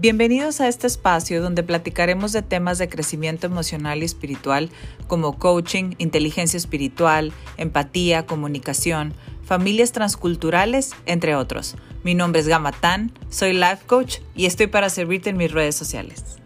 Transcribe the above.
Bienvenidos a este espacio donde platicaremos de temas de crecimiento emocional y espiritual como coaching, inteligencia espiritual, empatía, comunicación, familias transculturales, entre otros. Mi nombre es Gama Tan, soy life coach y estoy para servirte en mis redes sociales.